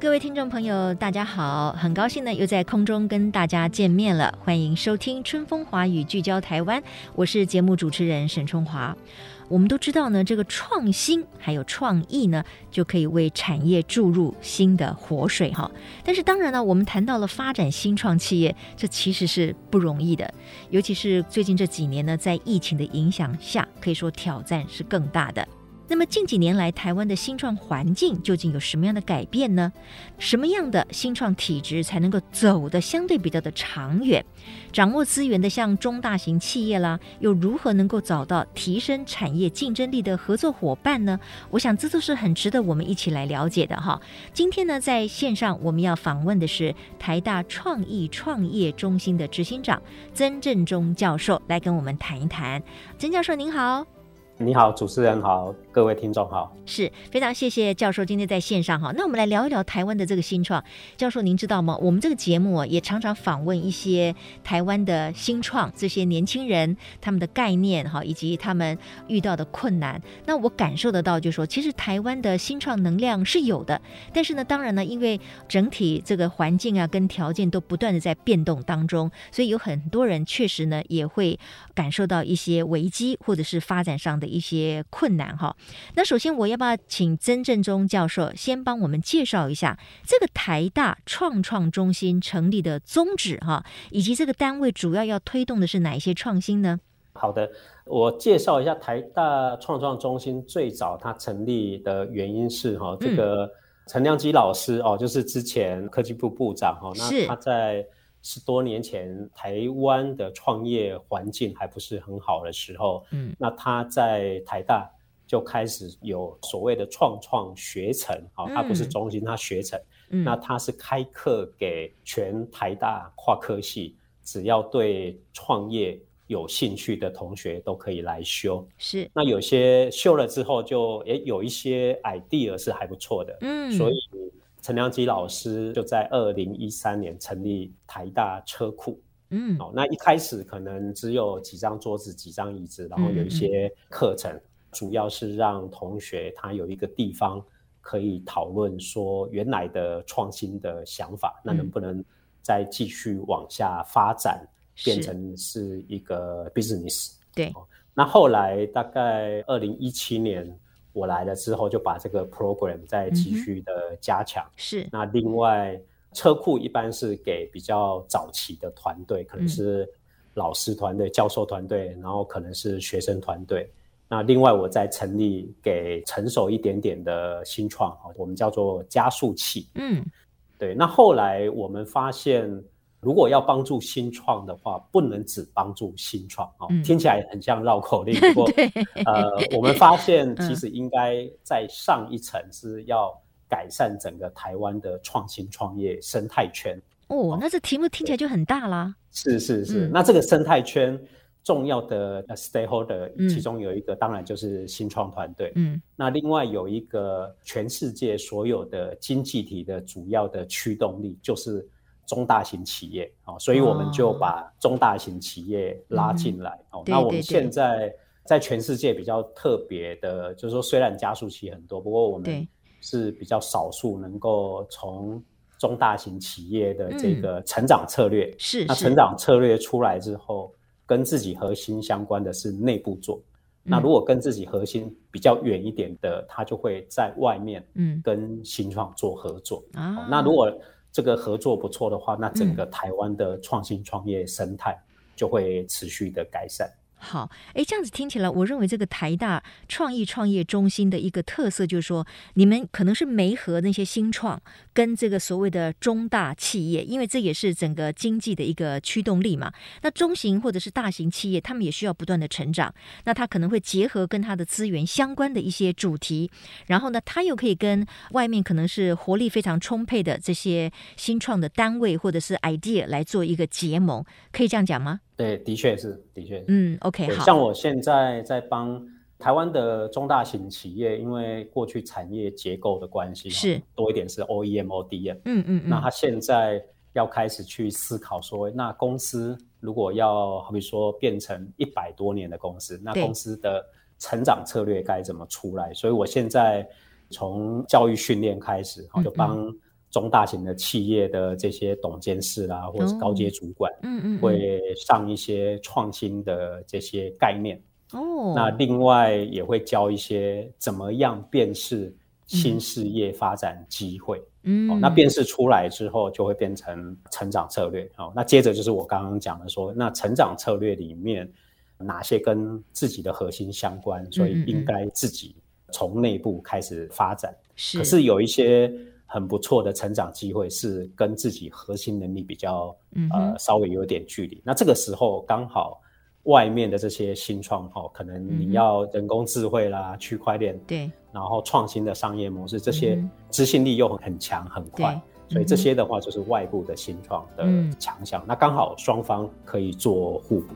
各位听众朋友，大家好，很高兴呢又在空中跟大家见面了，欢迎收听《春风华语》，聚焦台湾，我是节目主持人沈春华。我们都知道呢，这个创新还有创意呢，就可以为产业注入新的活水哈。但是当然呢，我们谈到了发展新创企业，这其实是不容易的，尤其是最近这几年呢，在疫情的影响下，可以说挑战是更大的。那么近几年来，台湾的新创环境究竟有什么样的改变呢？什么样的新创体质才能够走得相对比较的长远？掌握资源的像中大型企业啦，又如何能够找到提升产业竞争力的合作伙伴呢？我想这都是很值得我们一起来了解的哈。今天呢，在线上我们要访问的是台大创意创业中心的执行长曾正中教授，来跟我们谈一谈。曾教授您好。你好，主持人好，各位听众好，是非常谢谢教授今天在线上哈。那我们来聊一聊台湾的这个新创。教授，您知道吗？我们这个节目，也常常访问一些台湾的新创，这些年轻人他们的概念哈，以及他们遇到的困难。那我感受得到，就是说，其实台湾的新创能量是有的，但是呢，当然呢，因为整体这个环境啊跟条件都不断的在变动当中，所以有很多人确实呢也会感受到一些危机或者是发展上的。一些困难哈，那首先我要不要请曾正中教授先帮我们介绍一下这个台大创创中心成立的宗旨哈，以及这个单位主要要推动的是哪一些创新呢？好的，我介绍一下台大创创中心最早它成立的原因是哈，这个陈良基老师哦，就是之前科技部部长哈，那他在。十多年前，台湾的创业环境还不是很好的时候，嗯，那他在台大就开始有所谓的创创学程，啊、嗯，他不是中心，它学程，嗯，那它是开课给全台大跨科系，只要对创业有兴趣的同学都可以来修，是，那有些修了之后就，就诶有一些 idea 是还不错的，嗯，所以。陈良基老师就在二零一三年成立台大车库，嗯，哦，那一开始可能只有几张桌子、几张椅子，然后有一些课程，嗯嗯，主要是让同学他有一个地方可以讨论说原来的创新的想法，嗯，那能不能再继续往下发展，变成是一个 business？对，那后来大概二零一七年。我来了之后，就把这个 program 再继续的加强。嗯、是。那另外，车库一般是给比较早期的团队，可能是老师团队、嗯、教授团队，然后可能是学生团队。那另外，我再成立给成熟一点点的新创，我们叫做加速器。嗯。对。那后来我们发现。如果要帮助新创的话，不能只帮助新创哦、嗯，听起来很像绕口令。不过，呃，我们发现其实应该在上一层是要改善整个台湾的创新创业生态圈。哦，那这题目听起来就很大啦。是是是、嗯，那这个生态圈重要的 stakeholder、嗯、其中有一个当然就是新创团队。嗯，那另外有一个全世界所有的经济体的主要的驱动力就是。中大型企业哦，所以我们就把中大型企业拉进来哦。那我们现在在全世界比较特别的，就是说，虽然加速器很多，不过我们是比较少数能够从中大型企业的这个成长策略是。那成长策略出来之后，跟自己核心相关的是内部做。那如果跟自己核心比较远一点的，他就会在外面嗯跟新创做合作啊。那如果这个合作不错的话，那整个台湾的创新创业生态就会持续的改善。好，哎，这样子听起来，我认为这个台大创意创业中心的一个特色就是说，你们可能是媒合那些新创跟这个所谓的中大企业，因为这也是整个经济的一个驱动力嘛。那中型或者是大型企业，他们也需要不断的成长，那他可能会结合跟他的资源相关的一些主题，然后呢，他又可以跟外面可能是活力非常充沛的这些新创的单位或者是 idea 来做一个结盟，可以这样讲吗？对，的确是，的确是。嗯，OK，好。像我现在在帮台湾的中大型企业，因为过去产业结构的关系，是多一点是 OEM、ODM。嗯嗯嗯。那他现在要开始去思考说，那公司如果要好比说变成一百多年的公司，那公司的成长策略该怎么出来？所以我现在从教育训练开始，就帮。中大型的企业的这些董监事啦，或者是高阶主管，嗯嗯，会上一些创新的这些概念。哦，那另外也会教一些怎么样辨识新事业发展机会。嗯，哦，那辨识出来之后，就会变成成长策略。哦，那接着就是我刚刚讲的说，那成长策略里面哪些跟自己的核心相关，所以应该自己从内部开始发展。是，可是有一些。很不错的成长机会是跟自己核心能力比较，嗯、呃，稍微有点距离。那这个时候刚好外面的这些新创哦，可能你要人工智慧啦、区块链，对，然后创新的商业模式，这些执行力又很强很快，所以这些的话就是外部的新创的强项。那刚好双方可以做互补。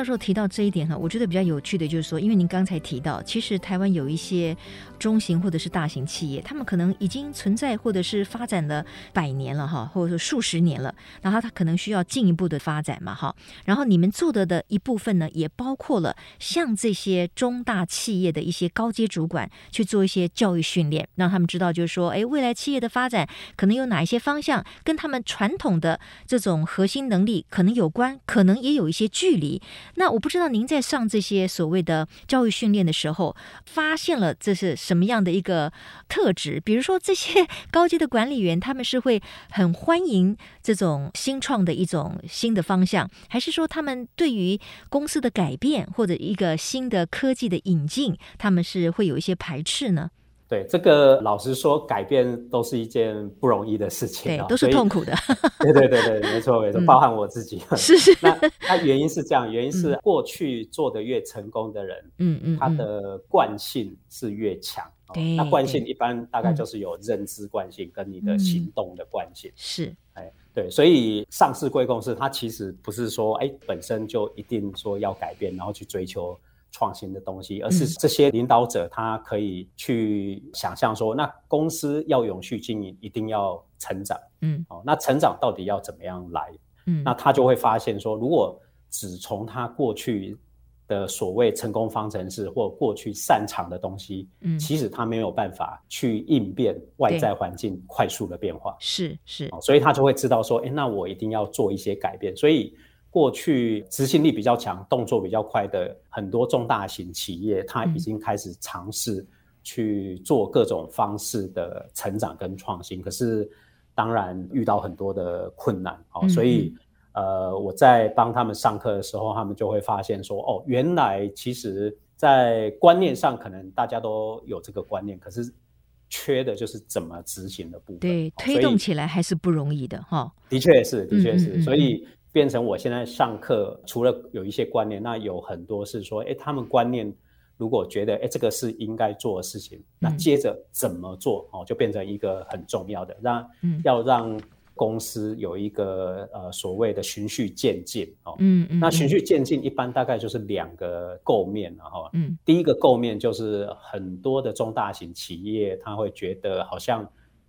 教授提到这一点哈，我觉得比较有趣的就是说，因为您刚才提到，其实台湾有一些中型或者是大型企业，他们可能已经存在或者是发展了百年了哈，或者说数十年了，然后它可能需要进一步的发展嘛哈。然后你们做的的一部分呢，也包括了像这些中大企业的一些高阶主管去做一些教育训练，让他们知道就是说，哎，未来企业的发展可能有哪一些方向跟他们传统的这种核心能力可能有关，可能也有一些距离。那我不知道您在上这些所谓的教育训练的时候，发现了这是什么样的一个特质？比如说，这些 高阶的管理员他们是会很欢迎这种新创的一种新的方向，还是说他们对于公司的改变或者一个新的科技的引进，他们是会有一些排斥呢？对这个，老实说，改变都是一件不容易的事情，对，都是痛苦的。对对对对，没错没错，包含我自己。是 是。那它原因是这样，原因是过去做的越成功的人，嗯嗯，他的惯性是越强。对。那惯性一般大概就是有认知惯性跟你的行动的惯性。是。哎，对，所以上市贵公司它其实不是说哎本身就一定说要改变，然后去追求。创新的东西，而是这些领导者他可以去想象说，那公司要永续经营，一定要成长。嗯，哦，那成长到底要怎么样来？嗯，那他就会发现说，如果只从他过去的所谓成功方程式或过去擅长的东西，嗯，其实他没有办法去应变外在环境快速的变化。是是，所以他就会知道说，哎，那我一定要做一些改变。所以。过去执行力比较强、动作比较快的很多重大型企业，它已经开始尝试去做各种方式的成长跟创新。可是，当然遇到很多的困难哦。所以，呃，我在帮他们上课的时候，他们就会发现说：“哦，原来其实，在观念上可能大家都有这个观念，可是缺的就是怎么执行的部分。对，推动起来还是不容易的哈。的确是，的确是。所以。变成我现在上课，除了有一些观念，那有很多是说，哎，他们观念如果觉得，哎，这个是应该做的事情，那接着怎么做哦，就变成一个很重要的，让要让公司有一个呃所谓的循序渐进哦，嗯嗯，那循序渐进一般大概就是两个构面然后，嗯，第一个构面就是很多的中大型企业，他会觉得好像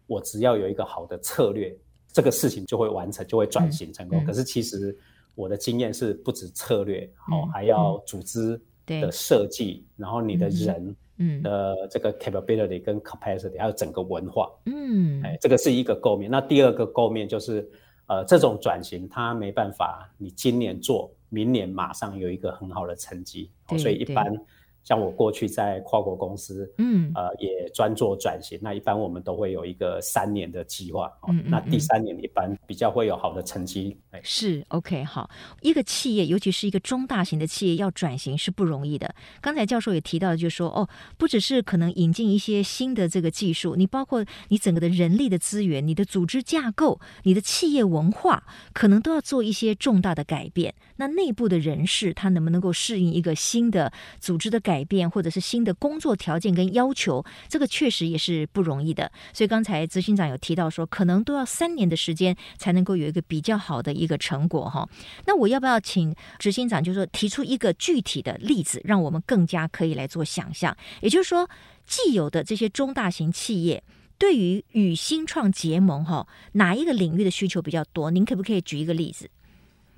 我只要有一个好的策略。这个事情就会完成，就会转型成功。嗯。嗯、可是其实我的经验是，不止策略，嗯、哦，还要组织的设计，嗯、然后你的人的这个 capability 跟 capacity，还有整个文化，嗯，哎，这个是一个构面。那第二个构面就是，呃，这种转型它没办法，你今年做，明年马上有一个很好的成绩，哦、所以一般像我过去在跨国公司，嗯，呃，也专做转型。那一般我们都会有一个三年的计划，嗯，嗯，嗯，那第三年一般比较会有好的成绩。是 OK，好，一个企业，尤其是一个中大型的企业，要转型是不容易的。刚才教授也提到，就是说，哦，不只是可能引进一些新的这个技术，你包括你整个的人力的资源、你的组织架构、你的企业文化，可能都要做一些重大的改变。那内部的人士，他能不能够适应一个新的组织的改变？改变或者是新的工作条件跟要求，这个确实也是不容易的。所以刚才执行长有提到说，可能都要三年的时间才能够有一个比较好的一个成果哈。那我要不要请执行长，就是说提出一个具体的例子，让我们更加可以来做想象？也就是说，既有的这些中大型企业对于与新创结盟哈，哪一个领域的需求比较多？您可不可以举一个例子？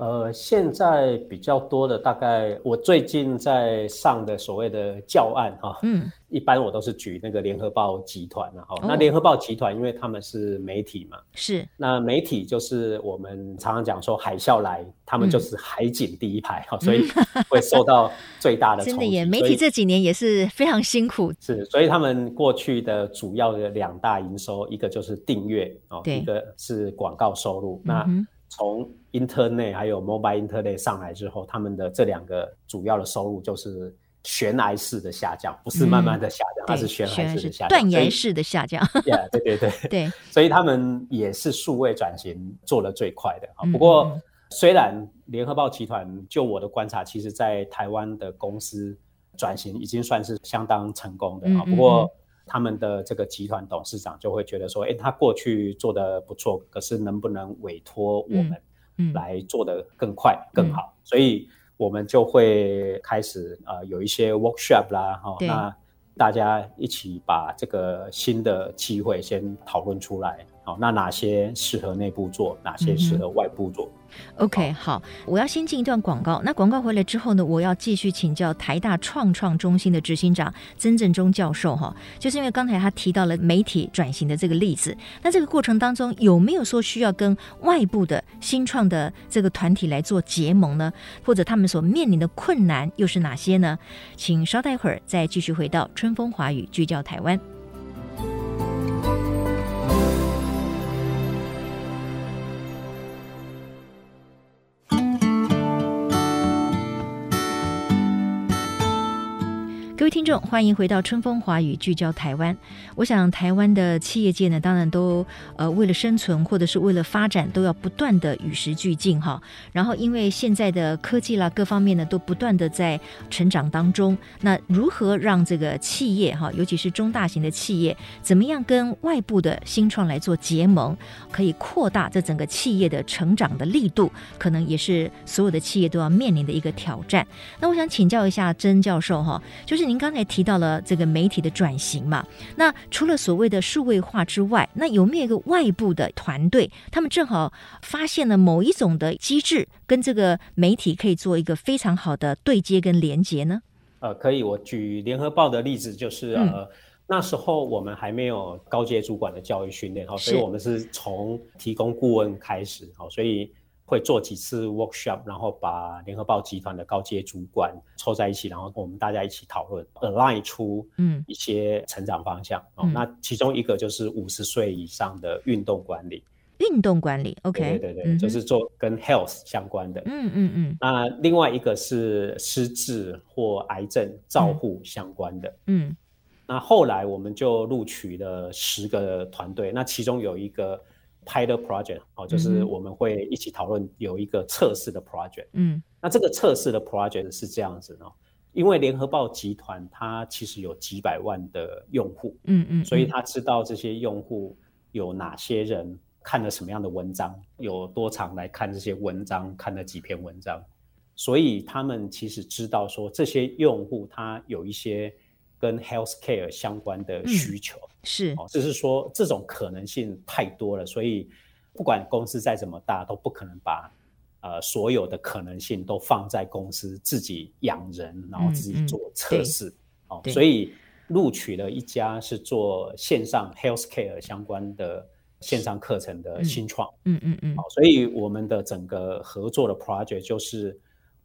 呃，现在比较多的大概，我最近在上的所谓的教案哈，嗯，一般我都是举那个联合报集团然后，那联合报集团因为他们是媒体嘛，是，那媒体就是我们常常讲说海啸来，他们就是海景第一排哈，所以会受到最大的冲击。真的耶，媒体这几年也是非常辛苦。是，所以他们过去的主要的两大营收，一个就是订阅哦，一个是广告收入。那从 Internet 还有 Mobile Internet 上来之后，他们的这两个主要的收入就是悬崖式的下降，不是慢慢的下降，它、嗯、是悬崖式的下降，断崖式的下降。对对对对，对，所以他们也是数位转型做得最快的。不过，虽然联合报集团就我的观察，其实在台湾的公司转型已经算是相当成功的啊。不过，他们的这个集团董事长就会觉得说，哎，他过去做的不错，可是能不能委托我们来做的更快、嗯、更好？所以我们就会开始呃有一些 workshop 啦，哈、哦，那大家一起把这个新的机会先讨论出来，好、哦，那哪些适合内部做，哪些适合外部做？嗯 OK，好，我要先进一段广告。那广告回来之后呢，我要继续请教台大创创中心的执行长曾振中教授哈，就是因为刚才他提到了媒体转型的这个例子，那这个过程当中有没有说需要跟外部的新创的这个团体来做结盟呢？或者他们所面临的困难又是哪些呢？请稍待一会儿再继续回到春风华语，聚焦台湾。听众，欢迎回到春风华语，聚焦台湾。我想，台湾的企业界呢，当然都呃为了生存或者是为了发展，都要不断的与时俱进哈。然后，因为现在的科技啦，各方面呢都不断的在成长当中。那如何让这个企业哈，尤其是中大型的企业，怎么样跟外部的新创来做结盟，可以扩大这整个企业的成长的力度，可能也是所有的企业都要面临的一个挑战。那我想请教一下曾教授哈，就是。您刚才提到了这个媒体的转型嘛？那除了所谓的数位化之外，那有没有一个外部的团队，他们正好发现了某一种的机制，跟这个媒体可以做一个非常好的对接跟连接呢？呃，可以，我举联合报的例子，就是、嗯、呃那时候我们还没有高阶主管的教育训练，哈，所以我们是从提供顾问开始，哈，所以。会做几次 workshop，然后把联合报集团的高阶主管凑在一起，然后我们大家一起讨论，align 出嗯一些成长方向。嗯、哦，那其中一个就是五十岁以上的运动管理。运动管理，OK，对对对，嗯、就是做跟 health 相关的。嗯嗯嗯。那另外一个是失智或癌症照护相关的。嗯。嗯那后来我们就录取了十个团队，那其中有一个。Pilot project 哦，就是我们会一起讨论有一个测试的 project。嗯，那这个测试的 project 是这样子哦，因为联合报集团它其实有几百万的用户，嗯嗯，所以他知道这些用户有哪些人看了什么样的文章，有多长来看这些文章，看了几篇文章，所以他们其实知道说这些用户他有一些跟 healthcare 相关的需求。嗯是，哦，就是说这种可能性太多了，所以不管公司再怎么大，都不可能把呃所有的可能性都放在公司自己养人，然后自己做测试，嗯嗯、哦，所以录取了一家是做线上 healthcare 相关的线上课程的新创，嗯嗯嗯，好、嗯嗯嗯。哦，所以我们的整个合作的 project 就是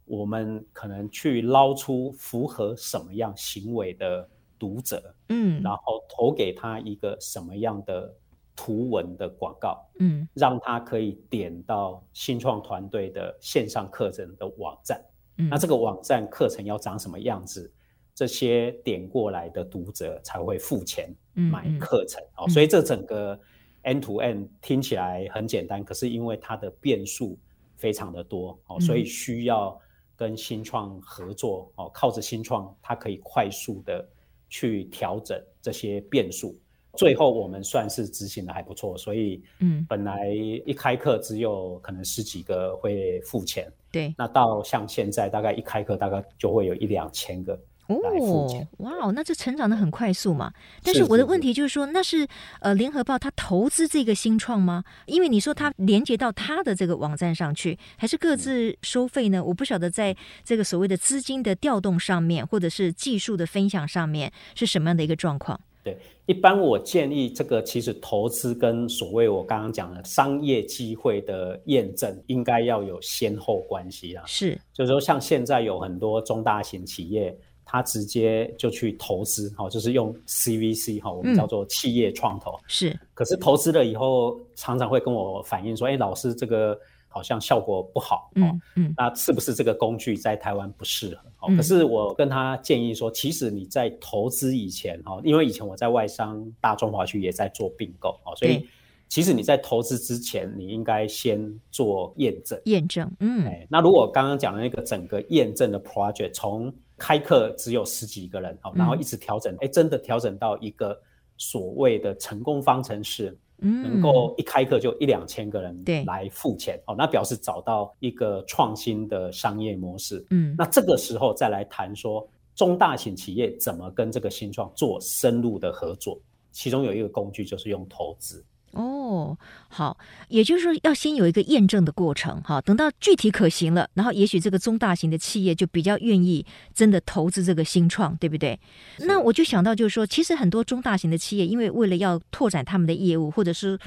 我们可能去捞出符合什么样行为的读者，嗯，然后投给他一个什么样的图文的广告，嗯，让他可以点到新创团队的线上课程的网站，嗯，那这个网站课程要长什么样子？这些点过来的读者才会付钱买课程，嗯嗯，哦，所以这整个 end to end 听起来很简单，可是因为它的变数非常的多哦，所以需要跟新创合作哦，靠着新创，它可以快速的去调整这些变数。最后我们算是执行的还不错，所以嗯，本来一开课只有可能十几个会付钱，对，那到像现在大概一开课大概就会有一两千个。哦，哇哦，那这成长的很快速嘛。但是我的问题就是说，是是是那是呃，联合报它投资这个新创吗？因为你说它连接到它的这个网站上去，还是各自收费呢？我不晓得在这个所谓的资金的调动上面，或者是技术的分享上面是什么样的一个状况？对，一般我建议这个其实投资跟所谓我刚刚讲的商业机会的验证应该要有先后关系啊。是，就是说像现在有很多中大型企业。他直接就去投资，哈，就是用 CVC 哈，我们叫做企业创投。是，可是投资了以后，常常会跟我反映说，哎，老师，这个好像效果不好，嗯嗯，那是不是这个工具在台湾不适合？哦，可是我跟他建议说，其实你在投资以前，哈，因为以前我在外商大中华区也在做并购，哦，所以其实你在投资之前，你应该先做验证。验证，嗯，哎，那如果刚刚讲的那个整个验证的 project 从开课只有十几个人，好，然后一直调整，哎、嗯，真的调整到一个所谓的成功方程式，嗯，能够一开课就一两千个人来付钱，哦，那表示找到一个创新的商业模式，嗯，那这个时候再来谈说中大型企业怎么跟这个新创做深入的合作，其中有一个工具就是用投资。哦，好，也就是说要先有一个验证的过程，哈，等到具体可行了，然后也许这个中大型的企业就比较愿意真的投资这个新创，对不对？那我就想到就是说，其实很多中大型的企业，因为为了要拓展他们的业务，或者是。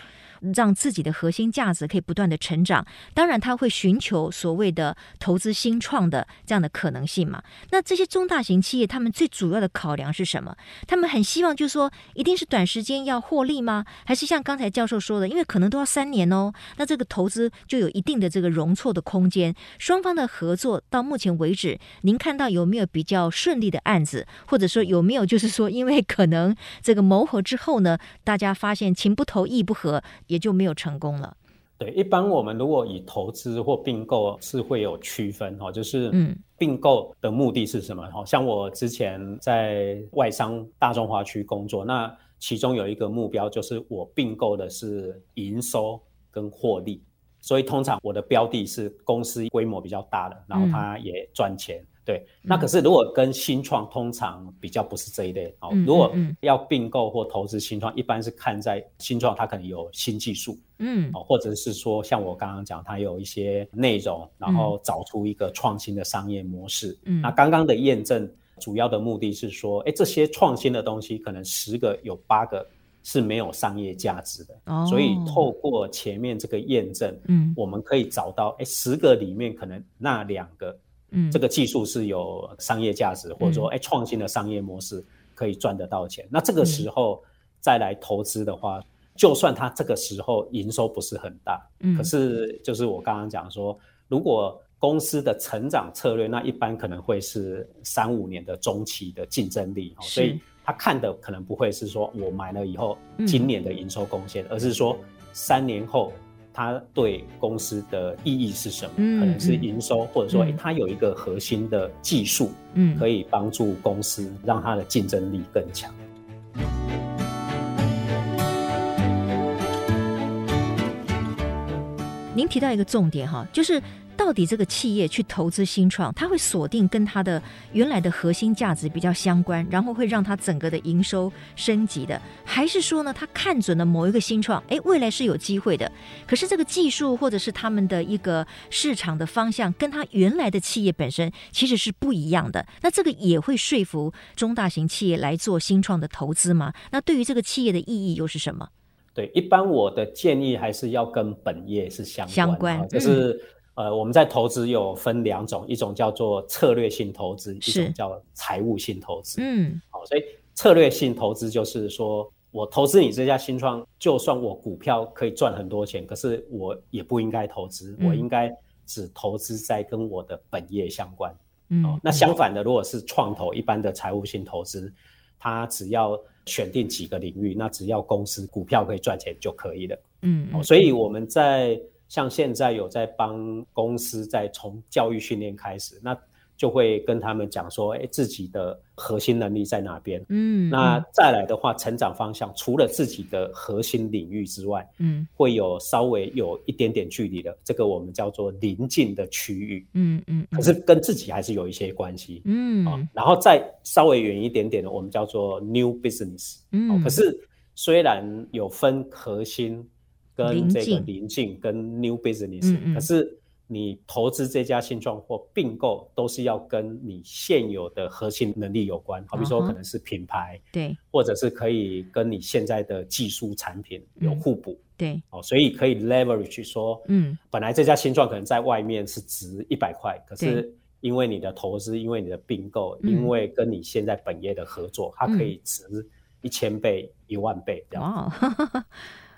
让自己的核心价值可以不断的成长，当然他会寻求所谓的投资新创的这样的可能性嘛。那这些中大型企业，他们最主要的考量是什么？他们很希望就是说，一定是短时间要获利吗？还是像刚才教授说的，因为可能都要三年哦，那这个投资就有一定的这个容错的空间。双方的合作到目前为止，您看到有没有比较顺利的案子，或者说有没有就是说，因为可能这个谋合之后呢，大家发现情不投意不合。也就没有成功了。对，一般我们如果以投资或并购是会有区分哈，就是嗯，并购的目的是什么？哈，像我之前在外商大中华区工作，那其中有一个目标就是我并购的是营收跟获利，所以通常我的标的是公司规模比较大的，然后它也赚钱。嗯对，那可是如果跟新创通常比较不是这一类哦。如果要并购或投资新创，一般是看在新创它可能有新技术，嗯，哦，或者是说像我刚刚讲，它有一些内容，然后找出一个创新的商业模式。嗯，那刚刚的验证主要的目的是说，哎，这些创新的东西可能十个有八个是没有商业价值的，哦，所以透过前面这个验证，嗯，我们可以找到，哎，十个里面可能那两个。嗯，这个技术是有商业价值，或者说，哎，创新的商业模式可以赚得到钱。那这个时候再来投资的话，就算它这个时候营收不是很大，嗯，可是就是我刚刚讲说，如果公司的成长策略，那一般可能会是三五年的中期的竞争力，所以他看的可能不会是说我买了以后今年的营收贡献，而是说三年后。它对公司的意义是什么？嗯、可能是营收，嗯、或者说，哎，它有一个核心的技术，嗯，可以帮助公司让它的竞争力更强。您提到一个重点哈，就是。到底这个企业去投资新创，它会锁定跟它的原来的核心价值比较相关，然后会让它整个的营收升级的，还是说呢，它看准了某一个新创，哎，未来是有机会的，可是这个技术或者是他们的一个市场的方向，跟它原来的企业本身其实是不一样的。那这个也会说服中大型企业来做新创的投资吗？那对于这个企业的意义又是什么？对，一般我的建议还是要跟本业是相关，相关，就是。呃，我们在投资有分两种，一种叫做策略性投资，一种叫财务性投资。嗯，好，所以策略性投资就是说我投资你这家新创，就算我股票可以赚很多钱，可是我也不应该投资，嗯、我应该只投资在跟我的本业相关。嗯、哦，那相反的，如果是创投一般的财务性投资，它只要选定几个领域，那只要公司股票可以赚钱就可以了。嗯，嗯、哦，所以我们在。像现在有在帮公司在从教育训练开始，那就会跟他们讲说，哎，自己的核心能力在哪边？嗯，那再来的话，成长方向除了自己的核心领域之外，嗯，会有稍微有一点点距离的，这个我们叫做邻近的区域。嗯嗯，可是跟自己还是有一些关系。嗯，啊，然后再稍微远一点点的，我们叫做 new business。嗯，可是虽然有分核心。跟这个邻近跟 new business，嗯嗯，可是你投资这家新创或并购都是要跟你现有的核心能力有关，好比说可能是品牌，对，或者是可以跟你现在的技术产品有互补，对，哦，所以可以 leverage 说，嗯，本来这家新创可能在外面是值一百块，可是因为你的投资，因为你的并购，因为跟你现在本业的合作，它可以值一千倍、一万倍这样。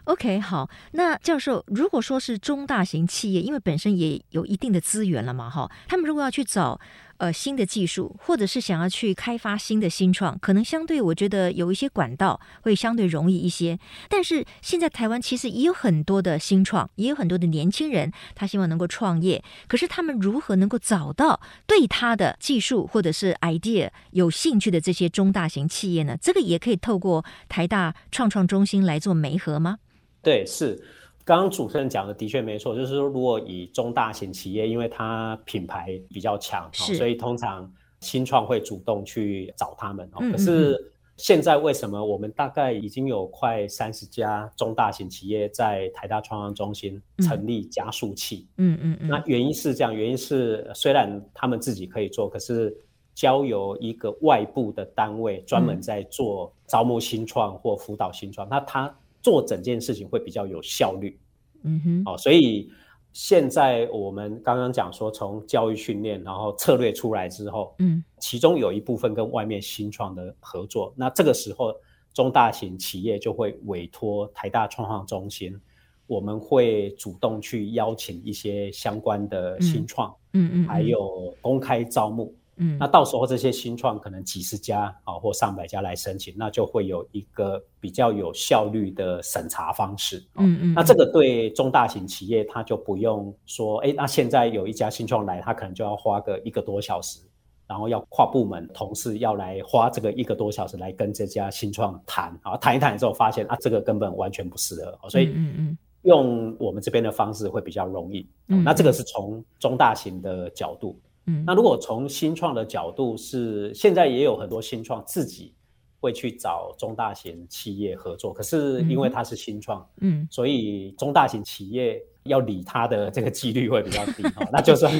OK，好，那教授，如果说是中大型企业，因为本身也有一定的资源了嘛，哈，他们如果要去找呃新的技术，或者是想要去开发新的新创，可能相对我觉得有一些管道会相对容易一些。但是现在台湾其实也有很多的新创，也有很多的年轻人，他希望能够创业，可是他们如何能够找到对他的技术或者是 idea 有兴趣的这些中大型企业呢？这个也可以透过台大创创中心来做媒合吗？对，是刚刚主持人讲的，的确没错。就是说，如果以中大型企业，因为它品牌比较强，所以通常新创会主动去找他们。嗯嗯嗯。可是现在为什么我们大概已经有快三十家中大型企业在台大创创中心成立加速器？嗯嗯嗯。那原因是这样，原因是虽然他们自己可以做，可是交由一个外部的单位专门在做招募新创或辅导新创，那他。做整件事情会比较有效率，嗯哼，哦，所以现在我们刚刚讲说，从教育训练，然后策略出来之后，嗯，其中有一部分跟外面新创的合作，那这个时候中大型企业就会委托台大创创中心，我们会主动去邀请一些相关的新创，嗯嗯，还有公开招募。嗯，那到时候这些新创可能几十家啊或上百家来申请，那就会有一个比较有效率的审查方式。嗯嗯，那这个对中大型企业，他就不用说，哎，那现在有一家新创来，他可能就要花个一个多小时，然后要跨部门同事要来花这个一个多小时来跟这家新创谈啊，谈一谈之后发现啊，这个根本完全不适合，所以嗯嗯，用我们这边的方式会比较容易。嗯，那这个是从中大型的角度。嗯，那如果从新创的角度是，现在也有很多新创自己会去找中大型企业合作，可是因为它是新创，嗯，所以中大型企业要理它的这个几率会比较低哈。那就算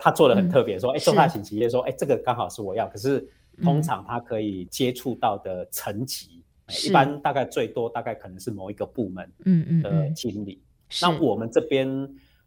他做的很特别，说，哎，中大型企业说，哎，这个刚好是我要，可是通常他可以接触到的层级，一般大概最多大概可能是某一个部门，嗯嗯的经理。那我们这边，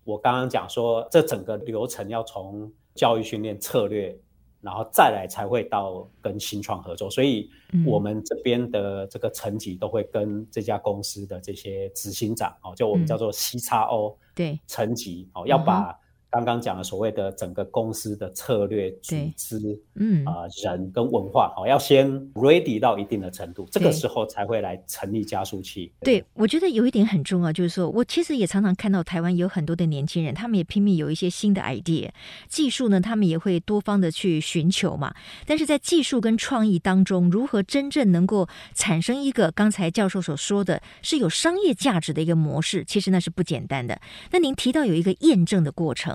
我刚刚讲说，这整个流程要从教育训练策略，然后再来才会到跟新创合作，所以我们这边的这个层级都会跟这家公司的这些执行长哦，就我们叫做 CXO 对。层级哦，要把。刚刚讲的所谓的整个公司的策略组织，嗯啊、呃，人跟文化，好，要先 ready 到一定的程度，这个时候才会来成立加速器。对，我觉得有一点很重要，就是说我其实也常常看到台湾有很多的年轻人，他们也拼命有一些新的 idea，技术呢，他们也会多方的去寻求嘛。但是在技术跟创意当中，如何真正能够产生一个刚才教授所说的是有商业价值的一个模式，其实那是不简单的。那您提到有一个验证的过程。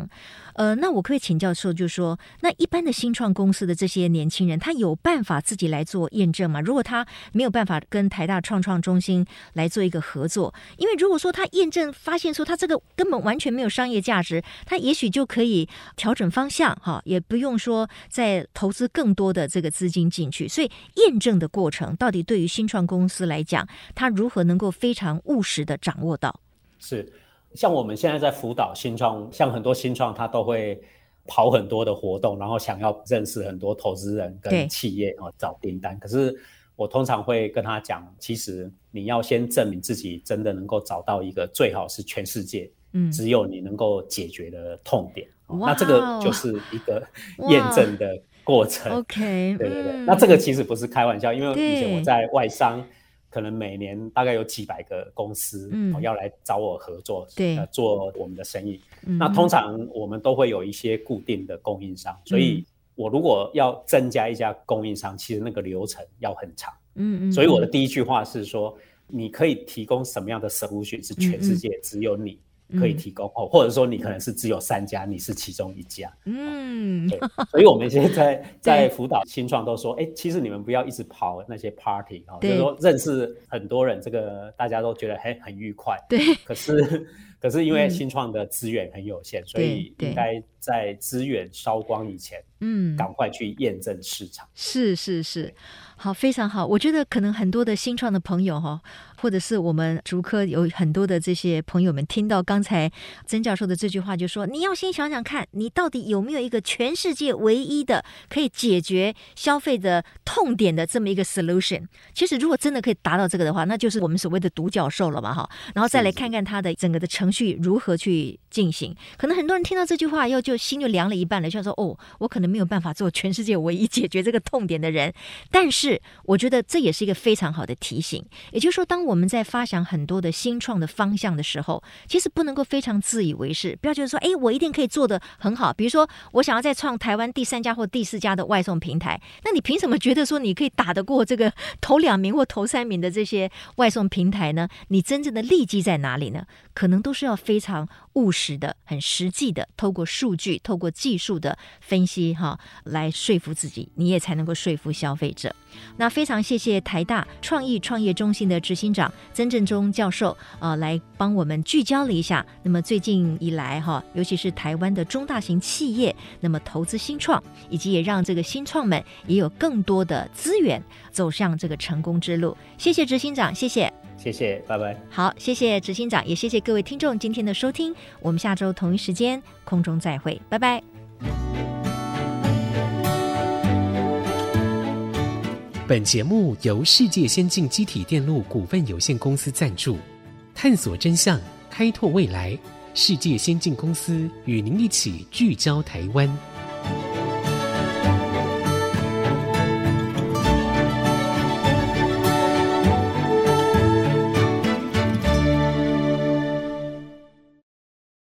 呃，那我可以请教说，就是说，那一般的新创公司的这些年轻人，他有办法自己来做验证吗？如果他没有办法跟台大创创中心来做一个合作，因为如果说他验证发现说他这个根本完全没有商业价值，他也许就可以调整方向，哈，也不用说再投资更多的这个资金进去。所以验证的过程，到底对于新创公司来讲，他如何能够非常务实的掌握到？是。像我们现在在辅导新创，像很多新创，他都会跑很多的活动，然后想要认识很多投资人跟企业啊，找订单。可是我通常会跟他讲，其实你要先证明自己真的能够找到一个最好是全世界，嗯，只有你能够解决的痛点。那这个就是一个验证的过程。OK，对对对。那这个其实不是开玩笑，因为以前我在外商。可能每年大概有几百个公司，嗯，要来找我合作，对，呃，做我们的生意。嗯，那通常我们都会有一些固定的供应商，所以我如果要增加一家供应商，其实那个流程要很长。嗯嗯。所以我的第一句话是说，你可以提供什么样的 solution 是全世界只有你。可以提供哦，或者说你可能是只有三家，你是其中一家。嗯，对，所以我们现在 在辅导新创都说，哎，其实你们不要一直跑那些 party 哦，就是说认识很多人，这个大家都觉得很很愉快。对，可是可是因为新创的资源很有限，所以应该在资源烧光以前，嗯，赶快去验证市场。是是是。好，非常好。我觉得可能很多的新创的朋友哈，或者是我们竹科有很多的这些朋友们，听到刚才曾教授的这句话，就说你要先想想看，你到底有没有一个全世界唯一的可以解决消费的痛点的这么一个 solution。其实如果真的可以达到这个的话，那就是我们所谓的独角兽了嘛哈。然后再来看看它的整个的程序如何去进行。可能很多人听到这句话又，就心就凉了一半了，就说哦，我可能没有办法做全世界唯一解决这个痛点的人，但是。我觉得这也是一个非常好的提醒。也就是说，当我们在发想很多的新创的方向的时候，其实不能够非常自以为是，不要觉得说，哎，我一定可以做得很好。比如说，我想要再创台湾第三家或第四家的外送平台，那你凭什么觉得说你可以打得过这个头两名或头三名的这些外送平台呢？你真正的利基在哪里呢？可能都是要非常务实的、很实际的，透过数据、透过技术的分析，哈，来说服自己，你也才能够说服消费者。那非常谢谢台大创意创业中心的执行长曾正中教授，呃，来帮我们聚焦了一下。那么最近以来，哈，尤其是台湾的中大型企业，那么投资新创，以及也让这个新创们也有更多的资源走向这个成功之路。谢谢执行长，谢谢。谢谢，拜拜。好，谢谢执行长，也谢谢各位听众今天的收听。我们下周同一时间空中再会，拜拜。本节目由世界先进机体电路股份有限公司赞助，探索真相，开拓未来。世界先进公司与您一起聚焦台湾。